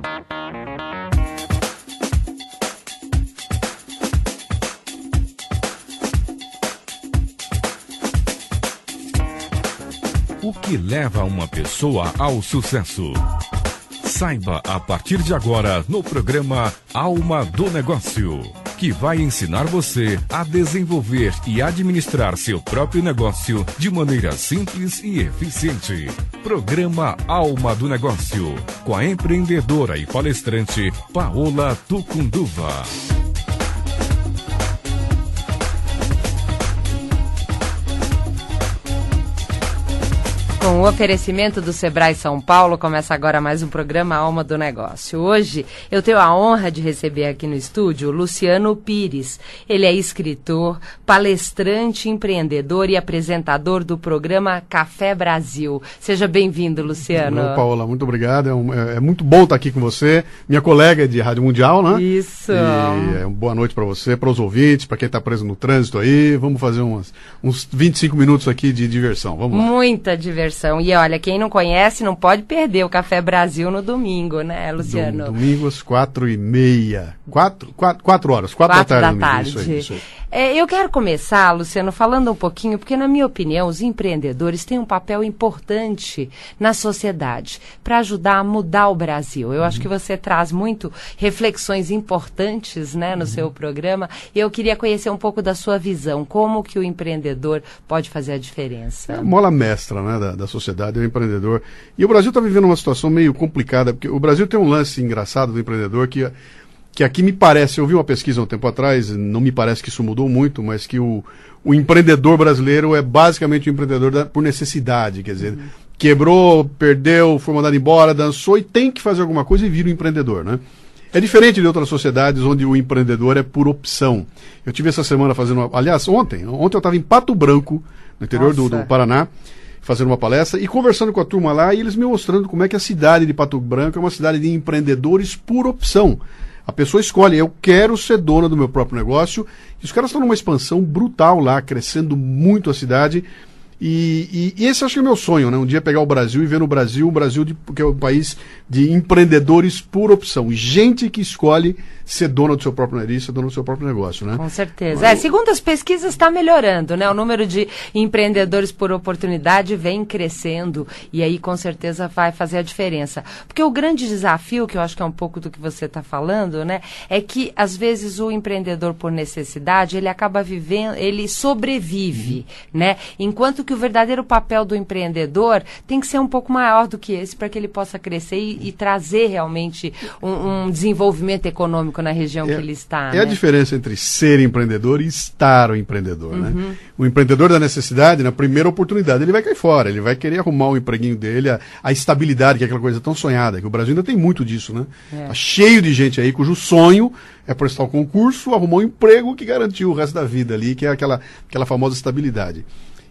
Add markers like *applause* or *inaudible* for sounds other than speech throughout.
O que leva uma pessoa ao sucesso? Saiba a partir de agora no programa Alma do Negócio, que vai ensinar você a desenvolver e administrar seu próprio negócio de maneira simples e eficiente. Programa Alma do Negócio, com a empreendedora e palestrante Paola Tucunduva. Com o oferecimento do Sebrae São Paulo, começa agora mais um programa Alma do Negócio. Hoje eu tenho a honra de receber aqui no estúdio o Luciano Pires. Ele é escritor, palestrante, empreendedor e apresentador do programa Café Brasil. Seja bem-vindo, Luciano. Olá, Paola, muito obrigado. É, um, é, é, muito bom estar aqui com você, minha colega de Rádio Mundial, né? Isso. E é, boa noite para você, para os ouvintes, para quem está preso no trânsito aí. Vamos fazer umas, uns 25 minutos aqui de diversão. Vamos lá. Muita diversão E olha, quem não conhece não pode perder o Café Brasil no domingo, né, Luciano? Domingo às quatro e meia. Quatro, quatro, quatro horas, quatro, quatro da tarde. Da tarde. Isso aí, isso aí. É, eu quero começar, Luciano, falando um pouquinho, porque, na minha opinião, os empreendedores têm um papel importante na sociedade para ajudar a mudar o Brasil. Eu uhum. acho que você traz muito reflexões importantes né, no uhum. seu programa. E eu queria conhecer um pouco da sua visão. Como que o empreendedor pode fazer a diferença? É a mola mestra né, da, da sociedade, é o empreendedor. E o Brasil está vivendo uma situação meio complicada, porque o Brasil tem um lance engraçado do empreendedor que que aqui me parece, eu vi uma pesquisa um tempo atrás, não me parece que isso mudou muito, mas que o, o empreendedor brasileiro é basicamente um empreendedor da, por necessidade, quer dizer, uhum. quebrou, perdeu, foi mandado embora, dançou e tem que fazer alguma coisa e vira um empreendedor, né? É diferente de outras sociedades onde o empreendedor é por opção. Eu tive essa semana fazendo, uma, aliás, ontem, ontem eu estava em Pato Branco, no interior do, do Paraná, fazendo uma palestra e conversando com a turma lá e eles me mostrando como é que a cidade de Pato Branco é uma cidade de empreendedores por opção. A pessoa escolhe, eu quero ser dona do meu próprio negócio. E os caras estão numa expansão brutal lá, crescendo muito a cidade. E, e, e, esse acho que é o meu sonho, né? Um dia pegar o Brasil e ver no Brasil o Brasil de, que é um país de empreendedores por opção. Gente que escolhe ser dona do seu próprio nariz, ser dona do seu próprio negócio, né? Com certeza. Mas, é, segundo as pesquisas, está melhorando, né? O número de empreendedores por oportunidade vem crescendo e aí com certeza vai fazer a diferença. Porque o grande desafio, que eu acho que é um pouco do que você está falando, né? É que às vezes o empreendedor por necessidade, ele acaba vivendo, ele sobrevive, uhum. né? Enquanto que o verdadeiro papel do empreendedor tem que ser um pouco maior do que esse para que ele possa crescer e, e trazer realmente um, um, desenvolvimento econômico na região é, que ele está. É né? a diferença entre ser empreendedor e estar o empreendedor. Né? Uhum. Né? O empreendedor da necessidade, na primeira oportunidade, ele vai cair fora, ele vai querer arrumar o empreguinho dele, a, a estabilidade, que é aquela coisa tão sonhada, que o Brasil ainda tem muito disso, né? É. Tá cheio de gente aí cujo sonho é prestar o concurso, arrumar um emprego que garantiu o resto da vida ali, que é aquela, aquela famosa estabilidade.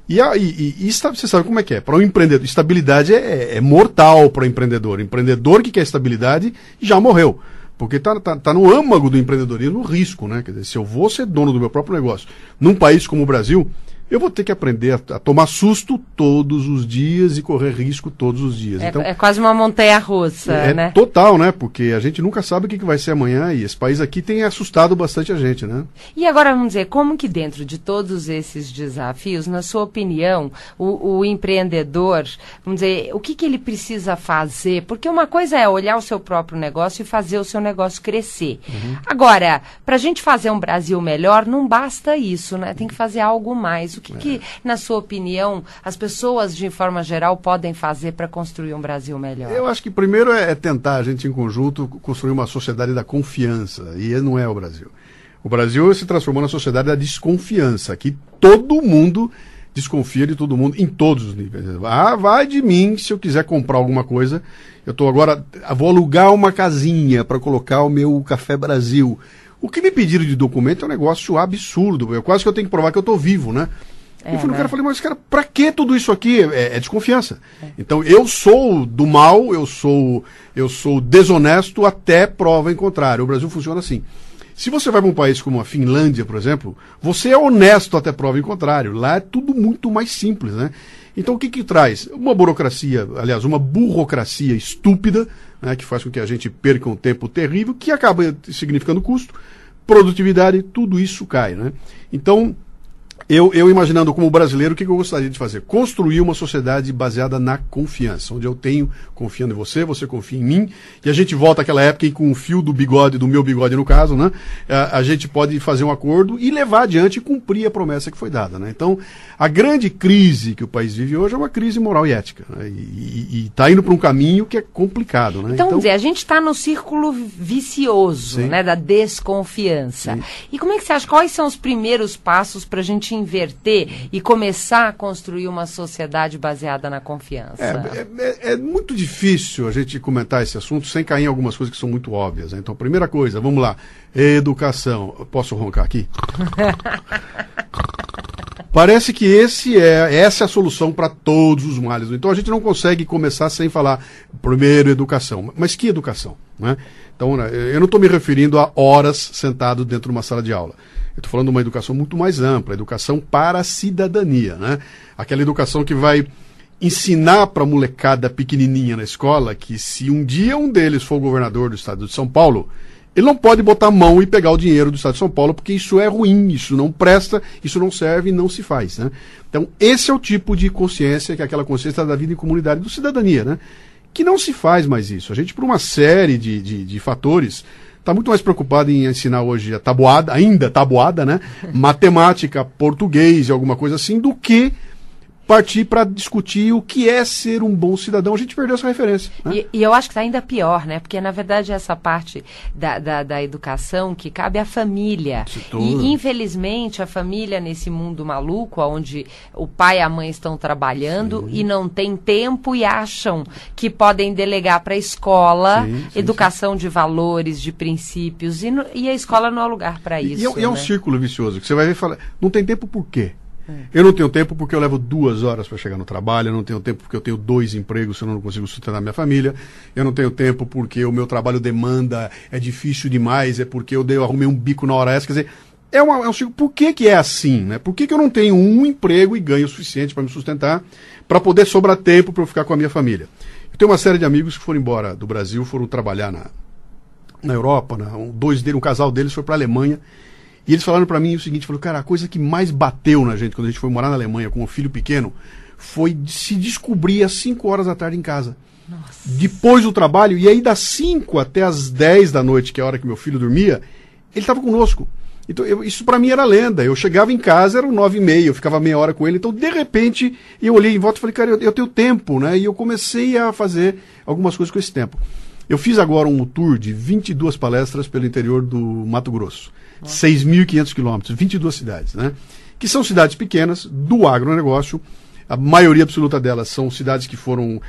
E, e, e, e você sabe como é que é? Para o um empreendedor, estabilidade é, é, é mortal para o empreendedor. Empreendedor que quer estabilidade já morreu. Porque está tá, tá no âmago do empreendedorismo o risco, né? Quer dizer, se eu vou ser dono do meu próprio negócio num país como o Brasil, eu vou ter que aprender a, a, tomar susto todos os dias e correr risco todos os dias. É, então, é quase uma montanha russa, é, né? total, né? Porque a gente nunca sabe o que, que vai ser amanhã e esse país aqui tem assustado bastante a gente, né? E agora vamos dizer, como que dentro de todos esses desafios, na sua opinião, o, o empreendedor, vamos dizer, o que, que ele precisa fazer? Porque uma coisa é olhar o seu próprio negócio e fazer o seu negócio crescer. Uhum. Agora, para a gente fazer um Brasil melhor, não basta isso, né? Tem que fazer algo mais. O que, é. que, na sua opinião, as pessoas, de forma geral, podem fazer para construir um Brasil melhor? Eu acho que primeiro é, é tentar a gente, em conjunto, construir uma sociedade da confiança. E não é o Brasil. O Brasil se transformou na sociedade da desconfiança. Aqui todo mundo desconfia de todo mundo em todos os níveis. Ah, vai de mim se eu quiser comprar alguma coisa. Eu estou agora, vou alugar uma casinha para colocar o meu Café Brasil. O que me pediram de documento é um negócio absurdo. Eu quase que eu tenho que provar que eu estou vivo, né? É, eu fui no né? cara e falei, mas cara, pra que tudo isso aqui? É, é desconfiança. É. Então eu sou do mal, eu sou eu sou desonesto até prova em contrário. O Brasil funciona assim. Se você vai para um país como a Finlândia, por exemplo, você é honesto até prova em contrário. Lá é tudo muito mais simples, né? Então o que que traz? Uma burocracia, aliás, uma burocracia estúpida, né, que faz com que a gente perca um tempo terrível, que acaba significando custo, produtividade, tudo isso cai, né? Então, eu, eu imaginando como brasileiro, o que, que eu gostaria de fazer? Construir uma sociedade baseada na confiança, onde eu tenho confiando em você, você confia em mim, e a gente volta àquela época em com o fio do bigode, do meu bigode no caso, né? A, a, gente pode fazer um acordo e levar adiante e cumprir a promessa que foi dada, né? Então, a grande crise que o país vive hoje é uma crise moral e ética, né? E está indo para um caminho que é complicado, né? Então, então dizer, a gente está no círculo vicioso, sim. né? Da desconfiança. Sim. E como é que você acha, quais são os primeiros passos para a gente inverter e começar a construir uma sociedade baseada na confiança? É, é, é, muito difícil a gente comentar esse assunto sem cair em algumas coisas que são muito óbvias. Né? Então, primeira coisa, vamos lá. Educação. Posso roncar aqui? *laughs* Parece que esse é, essa é a solução para todos os males. Então a gente não consegue começar sem falar primeiro educação. Mas que educação? Né? Então, eu não estou me referindo a horas sentado dentro de uma sala de aula. Eu estou falando de uma educação muito mais ampla, educação para a cidadania, né? Aquela educação que vai ensinar para a molecada pequenininha na escola que se um dia um deles for governador do estado de São Paulo, ele não pode botar a mão e pegar o dinheiro do estado de São Paulo, porque isso é ruim, isso não presta, isso não serve e não se faz, né? Então, esse é o tipo de consciência, que é aquela consciência da vida em comunidade, do cidadania, né? Que não se faz mais isso. A gente, por uma série de, de, de fatores, está muito mais preocupado em ensinar hoje a tabuada, ainda tabuada, né? *laughs* Matemática, português e alguma coisa assim, do que partir para discutir o que é ser um bom cidadão. A gente perdeu essa referência. Né? E, e, eu acho que está ainda pior, né? Porque, na verdade, essa parte da, da, da educação que cabe à família. E, infelizmente, a família, nesse mundo maluco, onde o pai e a mãe estão trabalhando sim. e não tem tempo e acham que podem delegar para a escola sim, sim, educação de valores, de princípios. E, no, e, a escola não é lugar para isso. E, é, né? é um círculo vicioso, que você vai ver e fala, não tem tempo por quê? Eu não tenho tempo porque eu levo duas horas para chegar no trabalho, eu não tenho tempo porque eu tenho dois empregos, senão eu não consigo sustentar minha família, eu não tenho tempo porque o meu trabalho demanda, é difícil demais, é porque eu, dei, eu arrumei um bico na hora essa, quer dizer, é, uma, é um ciclo. Por que, que é assim? Né? Por que, que eu não tenho um emprego e ganho o suficiente para me sustentar, para poder sobrar tempo para eu ficar com a minha família? Eu tenho uma série de amigos que foram embora do Brasil, foram trabalhar na, na Europa, um, dois deles, um casal deles foi para a Alemanha e eles falaram para mim o seguinte, falou, cara, a coisa que mais bateu na gente quando a gente foi morar na Alemanha com um filho pequeno foi se descobrir às 5 horas da tarde em casa. Nossa. Depois do trabalho, e aí das 5 até as 10 da noite, que é a hora que meu filho dormia, ele estava conosco. Então, eu, isso para mim era lenda. Eu chegava em casa, eram nove e meia, eu ficava meia hora com ele. Então, de repente, eu olhei em volta e falei, cara, eu, eu, tenho tempo, né? E eu comecei a fazer algumas coisas com esse tempo. Eu fiz agora um tour de 22 palestras pelo interior do Mato Grosso. 6.500 quilômetros, 22 cidades, né? Que são cidades pequenas do agronegócio. A maioria absoluta delas são cidades que foram uh,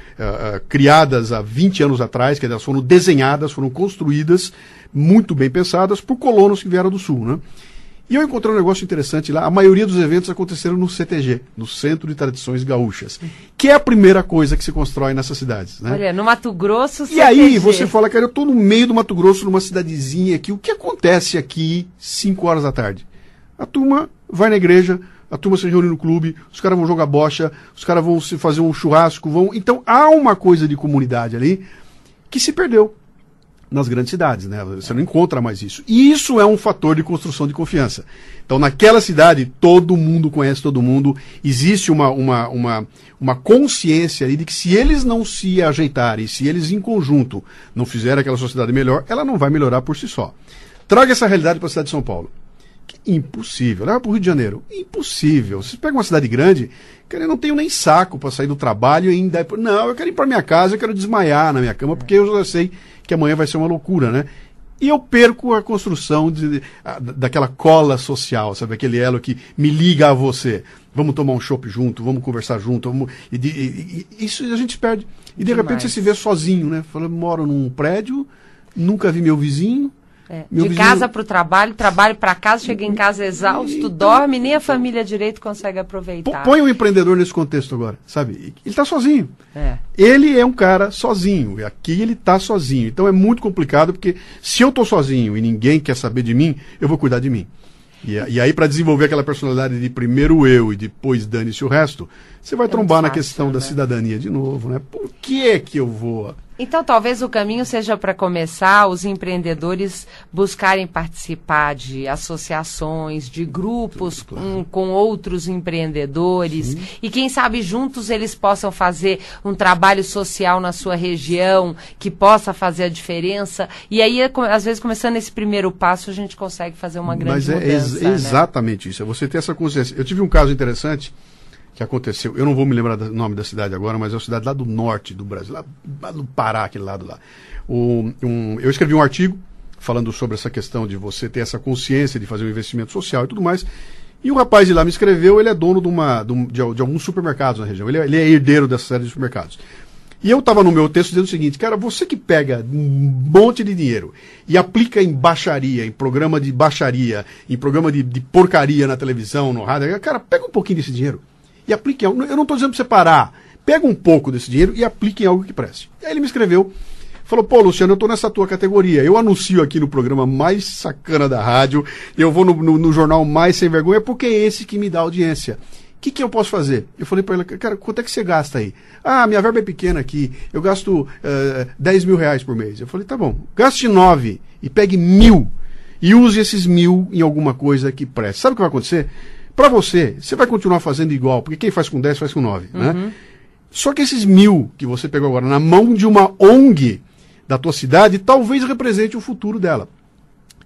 criadas há 20 anos atrás, que elas foram desenhadas, foram construídas, muito bem pensadas por colonos que vieram do sul, né? E eu encontrei um negócio interessante lá. A maioria dos eventos aconteceram no CTG, no Centro de Tradições Gaúchas, que é a primeira coisa que se constrói nessas cidades. Né? Olha, no Mato Grosso, CTG. E aí você fala, cara, eu estou no meio do Mato Grosso, numa cidadezinha aqui. O que acontece aqui 5 horas da tarde? A turma vai na igreja, a turma se reúne no clube, os caras vão jogar bocha, os caras vão se fazer um churrasco, vão. Então há uma coisa de comunidade ali que se perdeu nas grandes cidades, né? Você não encontra mais isso. E isso é um fator de construção de confiança. Então, naquela cidade, todo mundo conhece todo mundo, existe uma, uma, uma, uma consciência ali de que se eles não se ajeitarem, se eles em conjunto não fizerem aquela sociedade melhor, ela não vai melhorar por si só. Traga essa realidade para a cidade de São Paulo. Impossível. Leva para o Rio de Janeiro. Impossível. Você pega uma cidade grande, cara, eu não tenho nem saco para sair do trabalho e ainda. Não, eu quero ir para minha casa, eu quero desmaiar na minha cama, porque eu já sei que amanhã vai ser uma loucura, né? E eu perco a construção de, a, daquela cola social, sabe? Aquele elo que me liga a você. Vamos tomar um chopp junto, vamos conversar junto. Vamos, e, e, e, isso a gente perde. E de Demais. repente você se vê sozinho, né? Falando, moro num prédio, nunca vi meu vizinho, É. De vizinho... casa para o trabalho, trabalho para casa, chega em casa exausto, dorme, nem a família direito consegue aproveitar. Põe um empreendedor nesse contexto agora, sabe? Ele está sozinho. É. Ele é um cara sozinho. E aqui ele está sozinho. Então é muito complicado, porque se eu estou sozinho e ninguém quer saber de mim, eu vou cuidar de mim. E, e aí, para desenvolver aquela personalidade de primeiro eu e depois dane-se o resto, você vai é trombar fácil, na questão né? da cidadania de novo, né? Por que que eu vou então, talvez o caminho seja para começar os empreendedores buscarem participar de associações, de grupos com, com outros empreendedores Sim. e quem sabe juntos eles possam fazer um trabalho social na sua região que possa fazer a diferença. E aí, às vezes, começando esse primeiro passo, a gente consegue fazer uma grande Mas é mudança. É ex exatamente né? isso. É você ter essa consciência. Eu tive um caso interessante que aconteceu. Eu não vou me lembrar do nome da cidade agora, mas é uma cidade lá do norte do Brasil, lá, lá do Pará, aquele lado lá. Um, eu escrevi um artigo falando sobre essa questão de você ter essa consciência de fazer um investimento social e tudo mais. E o rapaz de lá me escreveu, ele é dono de, uma, de, de, de alguns supermercados na região. Ele é, ele é herdeiro dessa série de supermercados. E eu estava no meu texto dizendo o seguinte, cara, você que pega um monte de dinheiro e aplica em baixaria, em programa de baixaria, em programa de, de porcaria na televisão, no rádio, cara, pega um pouquinho desse dinheiro e aplique. Eu não estou dizendo para você parar. Pega um pouco desse dinheiro e aplique em algo que preste. E aí ele me escreveu, falou, pô, Luciano, eu estou nessa tua categoria. Eu anuncio aqui no programa mais sacana da rádio, eu vou no, no, no jornal mais sem vergonha, porque é esse que me dá audiência. O que, que eu posso fazer? Eu falei para ele, cara, quanto é que você gasta aí? Ah, minha verba é pequena aqui, eu gasto uh, eh, 10 mil reais por mês. Eu falei, tá bom, gaste 9 e pegue mil e use esses mil em alguma coisa que preste. Sabe o que vai acontecer? Para você, você vai continuar fazendo igual, porque quem faz com 10 faz com 9, né? uhum. né? Só que esses mil que você pegou agora na mão de uma ONG da tua cidade, talvez represente o futuro dela.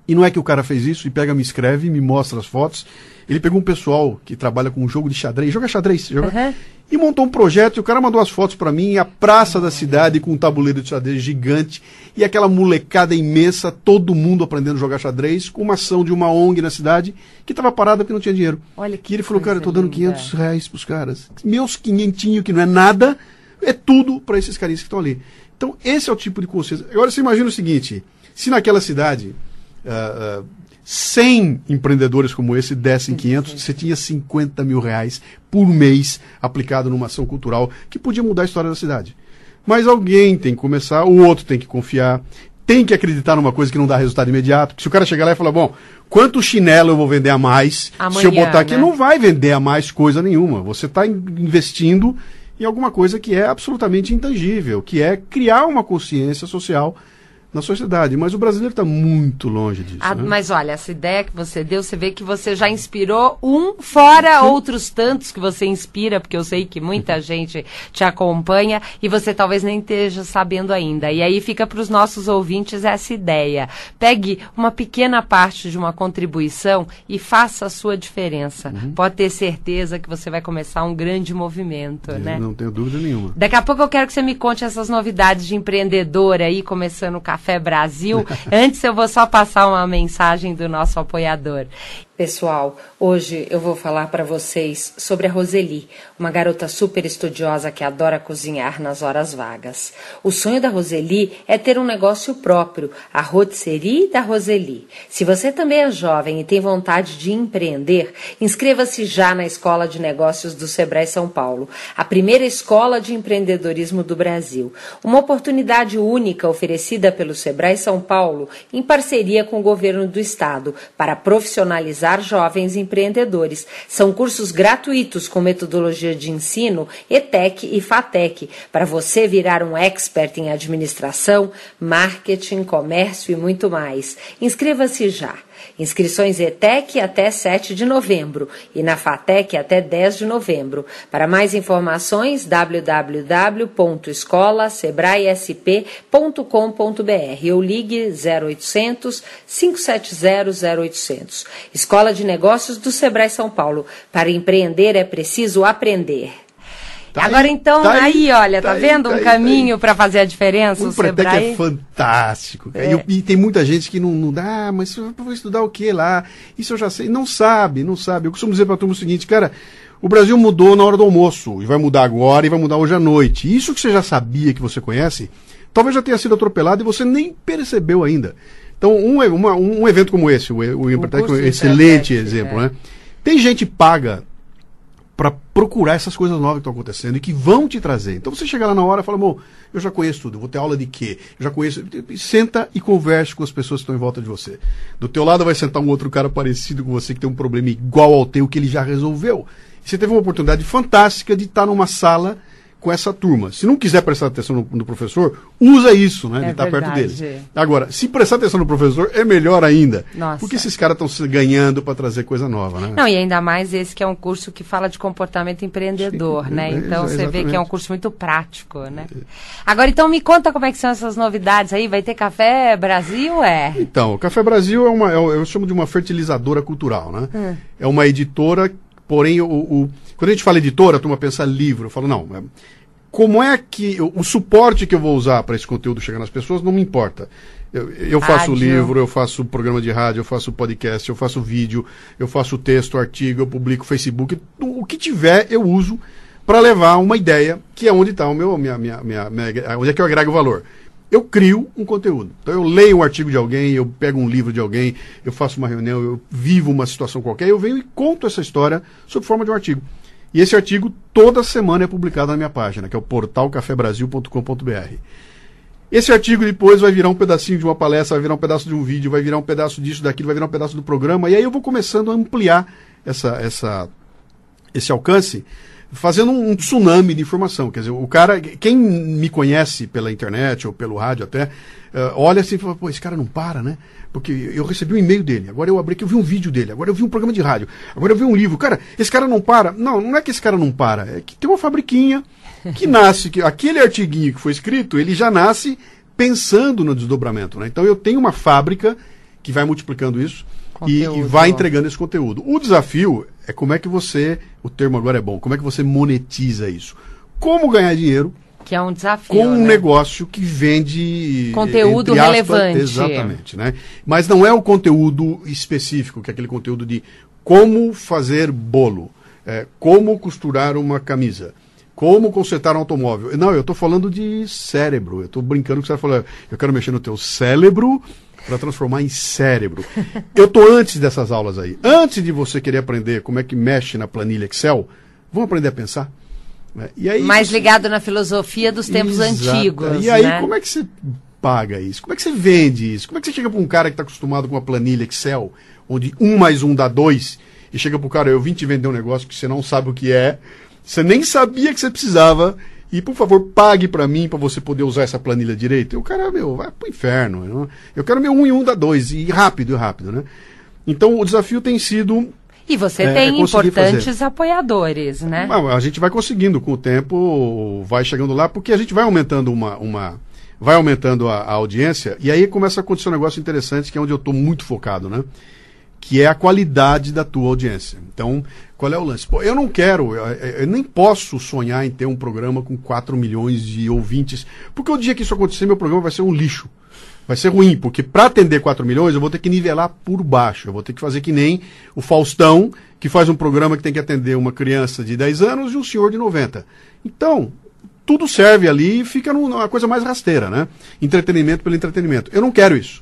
E não é que o cara fez isso e pega, me escreve, me mostra as fotos. Ele pegou um pessoal que trabalha com um jogo de xadrez, joga xadrez, joga, uhum e montou um projeto. E o cara mandou as fotos para mim, a praça da cidade com um tabuleiro de xadrez gigante e aquela molecada imensa, todo mundo aprendendo a jogar xadrez, com uma ação de uma ONG na cidade que estava parada porque não tinha dinheiro. Olha que e ele falou, cara, eu tô dando 500 reais pros caras. Meus quinhentinho, que não é nada, é tudo para esses carinhas que estão ali. Então, esse é o tipo de consciência. Agora, você imagina o seguinte, se naquela cidade... Uh, uh, 100 empreendedores como esse dessem 500, você tinha 50 mil reais por mês aplicado numa ação cultural que podia mudar a história da cidade. Mas alguém tem que começar, o outro tem que confiar, tem que acreditar numa coisa que não dá resultado imediato. Se o cara chegar lá e falar, bom, quanto chinelo eu vou vender a mais? Amanhã, se eu botar aqui, né? não vai vender a mais coisa nenhuma. Você está investindo em alguma coisa que é absolutamente intangível, que é criar uma consciência social na sociedade. Mas o brasileiro está muito longe disso. Ah, né? Mas olha, essa ideia que você deu, você vê que você já inspirou um, fora Sim. outros tantos que você inspira, porque eu sei que muita gente te acompanha e você talvez nem esteja sabendo ainda. E aí fica para os nossos ouvintes essa ideia. Pegue uma pequena parte de uma contribuição e faça a sua diferença. Uhum. Pode ter certeza que você vai começar um grande movimento, eu né? Não tenho dúvida nenhuma. Daqui a pouco eu quero que você me conte essas novidades de empreendedor aí, começando o café Café Brasil. *laughs* Antes eu vou só passar uma mensagem do nosso apoiador. Pessoal, hoje eu vou falar para vocês sobre a Roseli, uma garota super estudiosa que adora cozinhar nas horas vagas. O sonho da Roseli é ter um negócio próprio, a rotisserie da Roseli. Se você também é jovem e tem vontade de empreender, inscreva-se já na Escola de Negócios do Sebrae São Paulo, a primeira escola de empreendedorismo do Brasil. Uma oportunidade única oferecida pelo Sebrae São Paulo em parceria com o governo do estado para profissionalizar jovens empreendedores. São cursos gratuitos com metodologia de ensino ETEC e FATEC, para você virar um expert em administração, marketing, comércio e muito mais. Inscreva-se já. Inscrições ETEC até 7 de novembro e na FATEC até 10 de novembro. Para mais informações, www.escolasebraesp.com.br ou ligue 0800 570 0800. Escola de Negócios do Sebrae São Paulo. Para empreender é preciso aprender. Tá Agora aí, então, tá aí, aí, olha, tá, tá vendo aí, um tá caminho para fazer a diferença? O, o Sebrae é fantástico. É. E, e, tem muita gente que não, não dá, ah, mas eu vou estudar o que lá? Isso eu já sei. Não sabe, não sabe. Eu costumo dizer para a turma o seguinte, cara, o Brasil mudou na hora do almoço, e vai mudar agora, e vai mudar hoje à noite. Isso que você já sabia, que você conhece, talvez já tenha sido atropelado e você nem percebeu ainda. Então, um, uma, um evento como esse, o, o Empretec é um excelente exemplo, é. né? Tem gente paga para procurar essas coisas novas que estão acontecendo e que vão te trazer. Então você chega lá na hora e fala, amor, eu já conheço tudo, vou ter aula de quê? Eu já conheço. Senta e converse com as pessoas que estão em volta de você. Do teu lado vai sentar um outro cara parecido com você que tem um problema igual ao teu que ele já resolveu. E você teve uma oportunidade fantástica de estar numa sala com essa turma. Se não quiser prestar atenção no, no professor, usa isso, né? É de estar perto deles. Agora, se prestar atenção no professor, é melhor ainda. Nossa. Porque esses caras estão se ganhando para trazer coisa nova, né? Não, e ainda mais esse que é um curso que fala de comportamento empreendedor, Sim, né? é, Então você vê que é um curso muito prático, né? Agora, então me conta como é que são essas novidades aí. Vai ter café Brasil, é? Então, o Café Brasil é uma, é eu chamo de uma fertilizadora cultural, né? Hum. É uma editora, porém, o, o- quando a gente fala editora, a turma pensa livro. Eu falo, não, é- como é que, o, o suporte que eu vou usar para esse conteúdo chegar nas pessoas não me importa. Eu, eu faço Rádio. livro, eu faço programa de rádio, eu faço podcast, eu faço vídeo, eu faço texto, artigo, eu publico Facebook, o o que tiver eu uso para levar uma ideia, que é onde está o meu, minha, minha, minha, minha- onde é que eu agrego valor. Eu crio um conteúdo. Então eu leio um artigo de alguém, eu pego um livro de alguém, eu faço uma reunião, eu vivo uma situação qualquer, eu venho e conto essa história sob forma de um artigo. E esse artigo toda semana é publicado na minha página, que é o portal cafebrasil.com.br. Esse artigo depois vai virar um pedacinho de uma palestra, vai virar um pedaço de um vídeo, vai virar um pedaço disso, daquilo, vai virar um pedaço do programa, e aí eu vou começando a ampliar essa, essa, esse alcance, fazendo um, tsunami de informação. Quer dizer, o cara, quem me conhece pela internet ou pelo rádio até, eh, olha assim e fala, pô, esse cara não para, né? Porque eu recebi um e-mail dele, agora eu abri aqui, eu vi um vídeo dele, agora eu vi um programa de rádio, agora eu vi um livro. Cara, esse cara não para. Não, não é que esse cara não para, é que tem uma fabriquinha que nasce, que aquele artiguinho que foi escrito, ele já nasce pensando no desdobramento, né? Então eu tenho uma fábrica que vai multiplicando isso e, e vai entregando esse conteúdo. O desafio é como é que você, o termo agora é bom, como é que você monetiza isso? Como ganhar dinheiro Que é um desafio. com um né? negócio que vende Conteúdo aspas, relevante. Exatamente, né? Mas não é o conteúdo específico, que é aquele conteúdo de como fazer bolo, é, como costurar uma camisa, como consertar um automóvel. Não, eu estou falando de cérebro. Eu estou brincando que você falar, eu quero mexer no teu cérebro para transformar em cérebro. Eu estou antes dessas aulas aí. Antes de você querer aprender como é que mexe na planilha Excel, vamos aprender a pensar. né? Aí, Mais ligado na filosofia dos tempos Exato. antigos. E aí, né? como é que você paga isso? Como é que você vende isso? Como é que você chega para um cara que está acostumado com uma planilha Excel, onde um mais um dá dois, e chega para o cara, eu vim te vender um negócio que você não sabe o que é, você nem sabia que você precisava, e por favor, pague para mim para você poder usar essa planilha direito. E o cara, meu, vai pro inferno. não? Eu quero meu um e um dá dois, e rápido, e rápido, né? Então, o desafio tem sido E você É, tem é conseguir importantes apoiadores, né? A gente vai conseguindo com o tempo, vai chegando lá, porque a gente vai aumentando uma. uma vai aumentando a, a audiência, e aí começa a acontecer um negócio interessante, que é onde eu estou muito focado, né? Que é a qualidade da tua audiência. Então, qual é o lance? Pô, eu não quero, eu, eu nem posso sonhar em ter um programa com 4 milhões de ouvintes, porque o dia que isso acontecer, meu programa vai ser um lixo. Vai ser ruim, porque para atender 4 milhões eu vou ter que nivelar por baixo. Eu vou ter que fazer que nem o Faustão, que faz um programa que tem que atender uma criança de 10 anos e um senhor de 90. Então, tudo serve ali e fica num- numa coisa mais rasteira, né? Entretenimento pelo entretenimento. Eu não quero isso.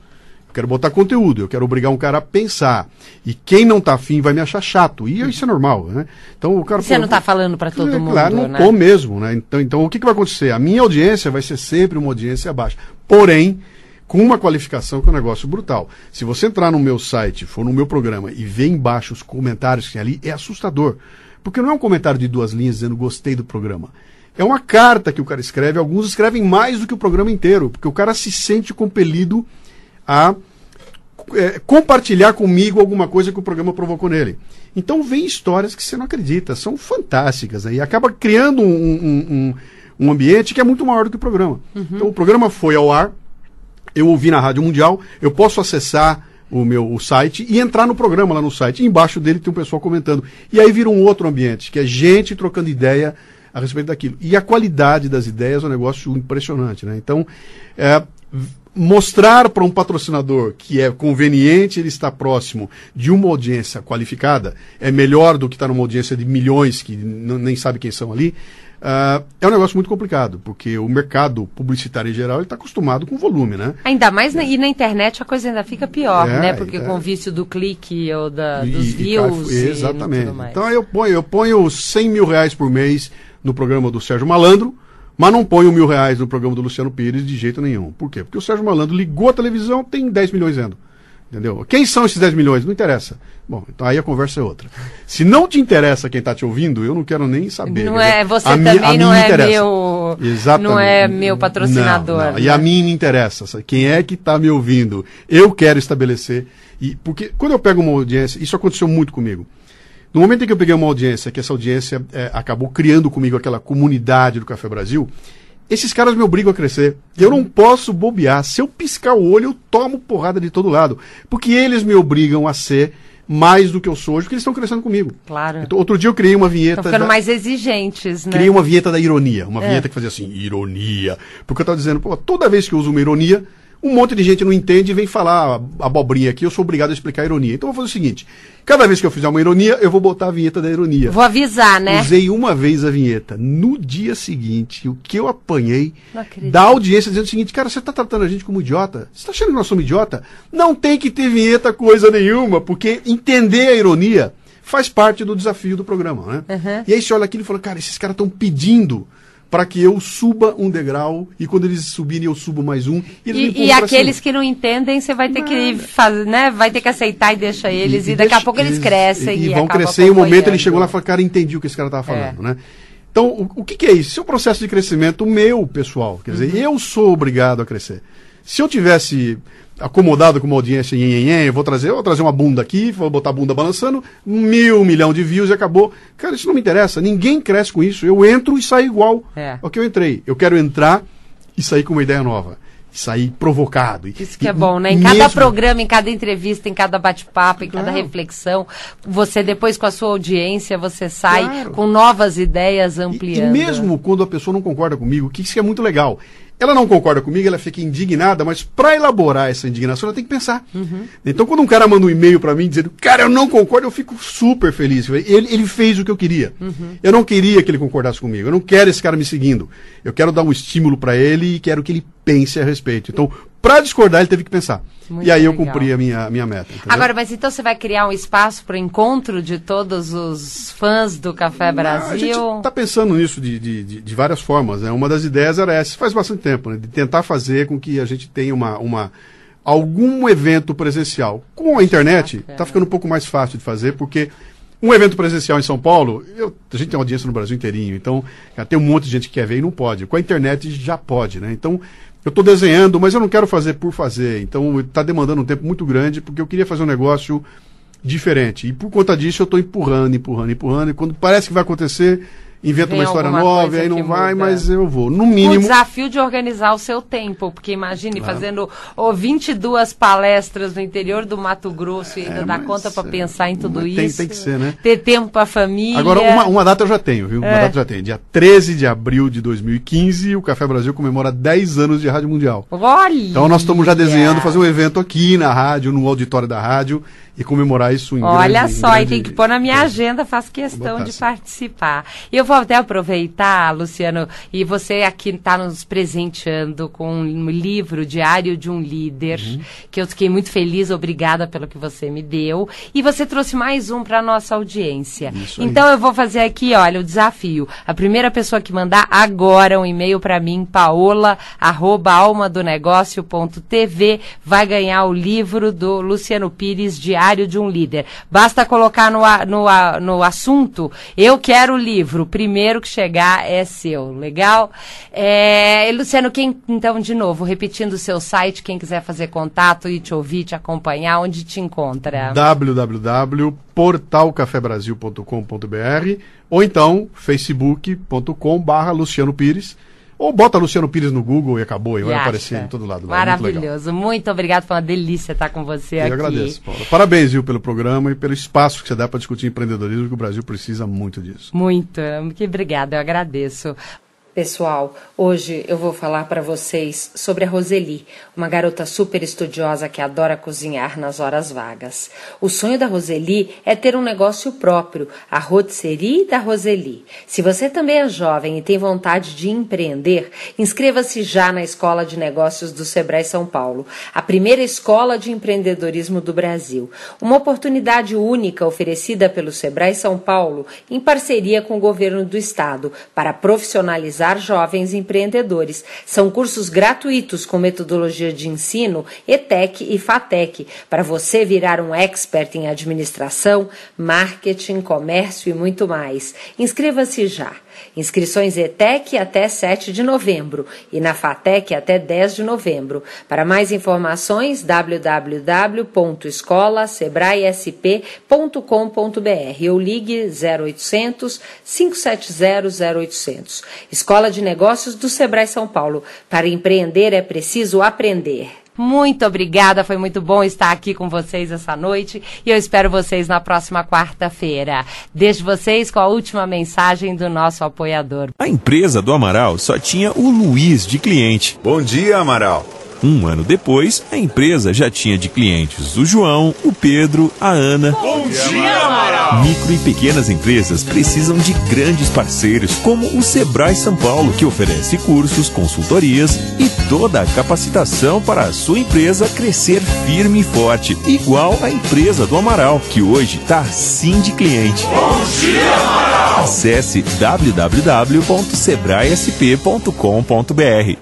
Eu quero botar conteúdo, eu quero obrigar um cara a pensar. E quem não tá afim vai me achar chato. E isso é normal, né? Então o cara Você pô, não está falando para todo é, mundo, Claro, não né? tô mesmo, né? Então, então o que, que vai acontecer? A minha audiência vai ser sempre uma audiência baixa. Porém, com uma qualificação que é um negócio brutal. Se você entrar no meu site, for no meu programa e ver embaixo os comentários que tem ali, é assustador. Porque não é um comentário de duas linhas dizendo gostei do programa. É uma carta que o cara escreve, alguns escrevem mais do que o programa inteiro, porque o cara se sente compelido a é, compartilhar comigo alguma coisa que o programa provocou nele. Então vem histórias que você não acredita, são fantásticas, né? e acaba criando um, um, um- um ambiente que é muito maior do que o programa. Então o programa foi ao ar, eu ouvi na Rádio Mundial, eu posso acessar o meu o site e entrar no programa lá no site. Embaixo dele tem um pessoal comentando. E aí vira um outro ambiente, que é gente trocando ideia a respeito daquilo. E a qualidade das ideias é um negócio impressionante. Né? Então, é, mostrar para um patrocinador que é conveniente ele estar próximo de uma audiência qualificada é melhor do que estar numa audiência de milhões que nem sabe quem são ali. Uh, é um negócio muito complicado, porque o mercado publicitário em geral está acostumado com volume, né? Ainda mais, na, e na internet a coisa ainda fica pior, é, né? Porque é. com o vício do clique ou da, dos e, views. E, exatamente. então eu ponho, eu ponho 100 mil reais por mês no programa do Sérgio Malandro, mas não ponho mil reais no programa do Luciano Pires de jeito nenhum. Por quê? Porque o Sérgio Malandro ligou a televisão, tem 10 milhões vendo. Entendeu? Quem são esses 10 milhões? Não interessa. Bom, então aí a conversa é outra. Se não te interessa quem está te ouvindo, eu não quero nem saber. Não é, você a também mi, não é interessa. meu. Exatamente. Não é meu patrocinador. Não, não. Né? E a mim me interessa. Quem é que está me ouvindo? Eu quero estabelecer. E, porque quando eu pego uma audiência, isso aconteceu muito comigo. No momento em que eu peguei uma audiência, que essa audiência é, acabou criando comigo aquela comunidade do Café Brasil, esses caras me obrigam a crescer. Eu não posso bobear. Se eu piscar o olho, eu tomo porrada de todo lado. Porque eles me obrigam a ser mais do que eu sou hoje, porque eles estão crescendo comigo. Claro. Então, outro dia eu criei uma vinheta. Estão ficando da... mais exigentes, né? Criei uma vinheta da ironia. Uma é. vinheta que fazia assim, ironia. Porque eu estava dizendo, pô, toda vez que eu uso uma ironia, um monte de gente não entende e vem falar abobrinha aqui, eu sou obrigado a explicar a ironia. Então eu vou fazer o seguinte: cada vez que eu fizer uma ironia, eu vou botar a vinheta da ironia. Vou avisar, né? Usei uma vez a vinheta. No dia seguinte, o que eu apanhei da audiência dizendo o seguinte: cara, você está tratando a gente como idiota? Você está achando que nós somos idiota? Não tem que ter vinheta coisa nenhuma, porque entender a ironia faz parte do desafio do programa, né? Uhum. E aí você olha aquilo e fala, cara, esses caras estão pedindo para que eu suba um degrau e quando eles subirem eu subo mais um. E, e, e aqueles cima. que não entendem, você vai ter que fazer, né? Vai ter que aceitar e deixa eles. E, e daqui deixa, a pouco eles crescem. E, e vão crescer e um momento ele chegou lá e falou, cara, entendi o que esse cara estava falando, é. né? Então, o, o que, que, é isso? Isso é um processo de crescimento meu, pessoal. Quer dizer, uhum. eu sou obrigado a crescer. Se eu tivesse acomodado com uma audiência em eu vou trazer, vou trazer uma bunda aqui, vou botar a bunda balançando, mil, milhão de views e acabou. Cara, isso não me interessa. Ninguém cresce com isso. Eu entro e saio igual é. ao que eu entrei. Eu quero entrar e sair com uma ideia nova. Sair provocado. Isso que é bom, né? Em mesmo... cada programa, em cada entrevista, em cada bate-papo, em cada claro. reflexão, você depois com a sua audiência, você sai claro. com novas ideias ampliando. E, e mesmo quando a pessoa não concorda comigo, que isso é muito legal. Ela não concorda comigo, ela fica indignada, mas para elaborar essa indignação, ela tem que pensar. Uhum. Então, quando um cara manda um e-mail para mim dizendo, cara, eu não concordo, eu fico super feliz. Ele, ele fez o que eu queria. Uhum. Eu não queria que ele concordasse comigo. Eu não quero esse cara me seguindo. Eu quero dar um estímulo para ele e quero que ele pense a respeito. Então, para discordar, ele teve que pensar. Muito e aí legal. eu cumpri a minha, minha meta. Entendeu? Agora, mas então você vai criar um espaço para o encontro de todos os fãs do Café Brasil? Não, a gente está pensando nisso de, de, de, de, várias formas. Né? Uma das ideias era essa, faz bastante tempo, né? de tentar fazer com que a gente tenha uma, uma algum evento presencial. Com a internet, está ficando um pouco mais fácil de fazer, porque um evento presencial em São Paulo, eu, a gente tem audiência no Brasil inteirinho, então tem um monte de gente que quer ver e não pode. Com a internet já pode, né? Então, eu estou desenhando, mas eu não quero fazer por fazer. Então está demandando um tempo muito grande, porque eu queria fazer um negócio diferente. E por conta disso eu estou empurrando, empurrando, empurrando. E quando parece que vai acontecer, inventa uma história nova, aí não vai, muda. mas eu vou. No mínimo. O desafio de organizar o seu tempo, porque imagine claro. fazendo oh, 22 palestras no interior do Mato Grosso e ainda é, dá conta para é, pensar em tudo tem, isso. Tem que ser, né? Ter tempo para a família. Agora, uma, uma, data eu já tenho, viu? Uma é. data eu já tenho. Dia 13 de abril de 2015, o Café Brasil comemora 10 anos de Rádio Mundial. Olha! Então nós estamos já desenhando fazer um evento aqui na rádio, no auditório da rádio e comemorar isso em Olha grande, só, grande... e tem que pôr na minha agenda, faço questão de participar. Eu vou até aproveitar, Luciano, e você aqui está nos presenteando com um livro, Diário de um Líder, uhum. que eu fiquei muito feliz, obrigada pelo que você me deu. E você trouxe mais um para nossa audiência. Então eu vou fazer aqui, olha, o desafio. A primeira pessoa que mandar agora um e-mail para mim, paola, arroba almadonegócio.tv, vai ganhar o livro do Luciano Pires, Diário de um líder. Basta colocar no, no, no assunto, eu quero o livro, primeiro que chegar é seu. Legal? É, Luciano, quem, então, de novo, repetindo o seu site, quem quiser fazer contato e te ouvir, te acompanhar, onde te encontra? www.portalcafebrasil.com.br ou então facebook.com barra Luciano Pires ou bota Luciano Pires no Google e acabou, e vai aparecer em todo lado. Lá. Maravilhoso. Muito, muito obrigado, foi uma delícia estar com você Eu aqui. Eu agradeço, Paula. Parabéns, viu, pelo programa e pelo espaço que você dá para discutir empreendedorismo, que o Brasil precisa muito disso. Muito. Que obrigado, eu agradeço. Pessoal, hoje eu vou falar para vocês sobre a Roseli, uma garota super estudiosa que adora cozinhar nas horas vagas. O sonho da Roseli é ter um negócio próprio, a rotisserie da Roseli. Se você também é jovem e tem vontade de empreender, inscreva-se já na Escola de Negócios do Sebrae São Paulo, a primeira escola de empreendedorismo do Brasil. Uma oportunidade única oferecida pelo Sebrae São Paulo em parceria com o governo do estado para profissionalizar jovens empreendedores. São cursos gratuitos com metodologia de ensino ETEC e FATEC, para você virar um expert em administração, marketing, comércio e muito mais. Inscreva-se já. Inscrições ETEC até 7 de novembro e na FATEC até 10 de novembro. Para mais informações, www.escolasebraesp.com.br ou ligue 0800 570 0800. Escola de Negócios do Sebrae São Paulo. Para empreender é preciso aprender. Muito obrigada, foi muito bom estar aqui com vocês essa noite e eu espero vocês na próxima quarta-feira. Deixo vocês com a última mensagem do nosso apoiador. A empresa do Amaral só tinha o Luiz de cliente. Bom dia, Amaral. Um ano depois, a empresa já tinha de clientes o João, o Pedro, a Ana. Bom dia, Amaral! Micro e pequenas empresas precisam de grandes parceiros, como o Sebrae São Paulo, que oferece cursos, consultorias e toda a capacitação para a sua empresa crescer firme e forte, igual a empresa do Amaral, que hoje está sim de cliente. Bom dia, Amaral! Acesse www.sebraesp.com.br.